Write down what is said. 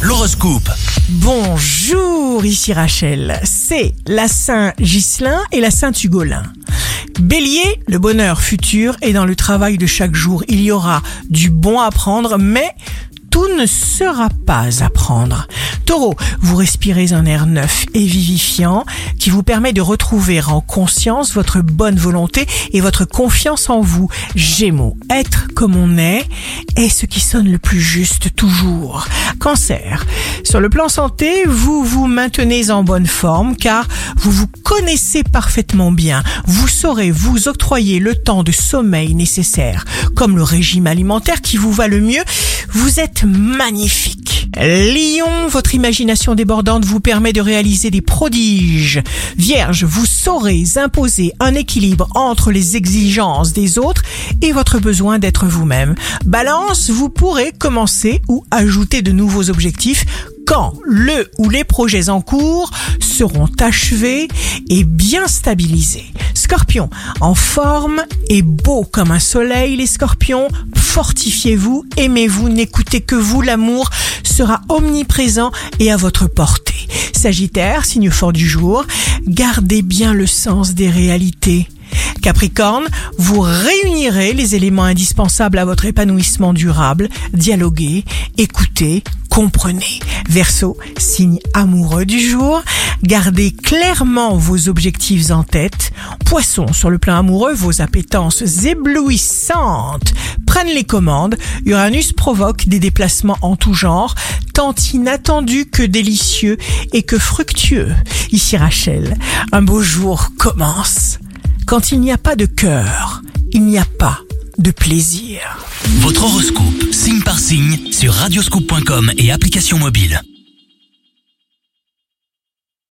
L'horoscope. Bonjour, ici Rachel. C'est la Saint Ghislain et la Saint Hugolin. Bélier, le bonheur futur est dans le travail de chaque jour. Il y aura du bon à prendre, mais tout ne sera pas à prendre. Taureau, vous respirez un air neuf et vivifiant qui vous permet de retrouver en conscience votre bonne volonté et votre confiance en vous. Gémeaux, être comme on est est ce qui sonne le plus juste toujours. Cancer, sur le plan santé, vous vous maintenez en bonne forme car vous vous connaissez parfaitement bien. Vous saurez vous octroyer le temps de sommeil nécessaire, comme le régime alimentaire qui vous va le mieux. Vous êtes magnifique. Lion, votre imagination débordante vous permet de réaliser des prodiges. Vierge, vous saurez imposer un équilibre entre les exigences des autres et votre besoin d'être vous-même. Balance, vous pourrez commencer ou ajouter de nouveaux objectifs quand le ou les projets en cours seront achevés et bien stabilisés. Scorpion, en forme et beau comme un soleil, les scorpions, fortifiez-vous, aimez-vous, n'écoutez que vous, l'amour sera omniprésent et à votre portée. Sagittaire, signe fort du jour, gardez bien le sens des réalités. Capricorne, vous réunirez les éléments indispensables à votre épanouissement durable, dialoguez, écoutez, comprenez. Verseau, signe amoureux du jour, gardez clairement vos objectifs en tête. Poisson, sur le plan amoureux, vos appétences éblouissantes prennent les commandes. Uranus provoque des déplacements en tout genre, tant inattendus que délicieux et que fructueux. Ici Rachel, un beau jour commence. Quand il n'y a pas de cœur, il n'y a pas de plaisir. Votre horoscope, signe par signe, sur radioscoop.com et application mobile.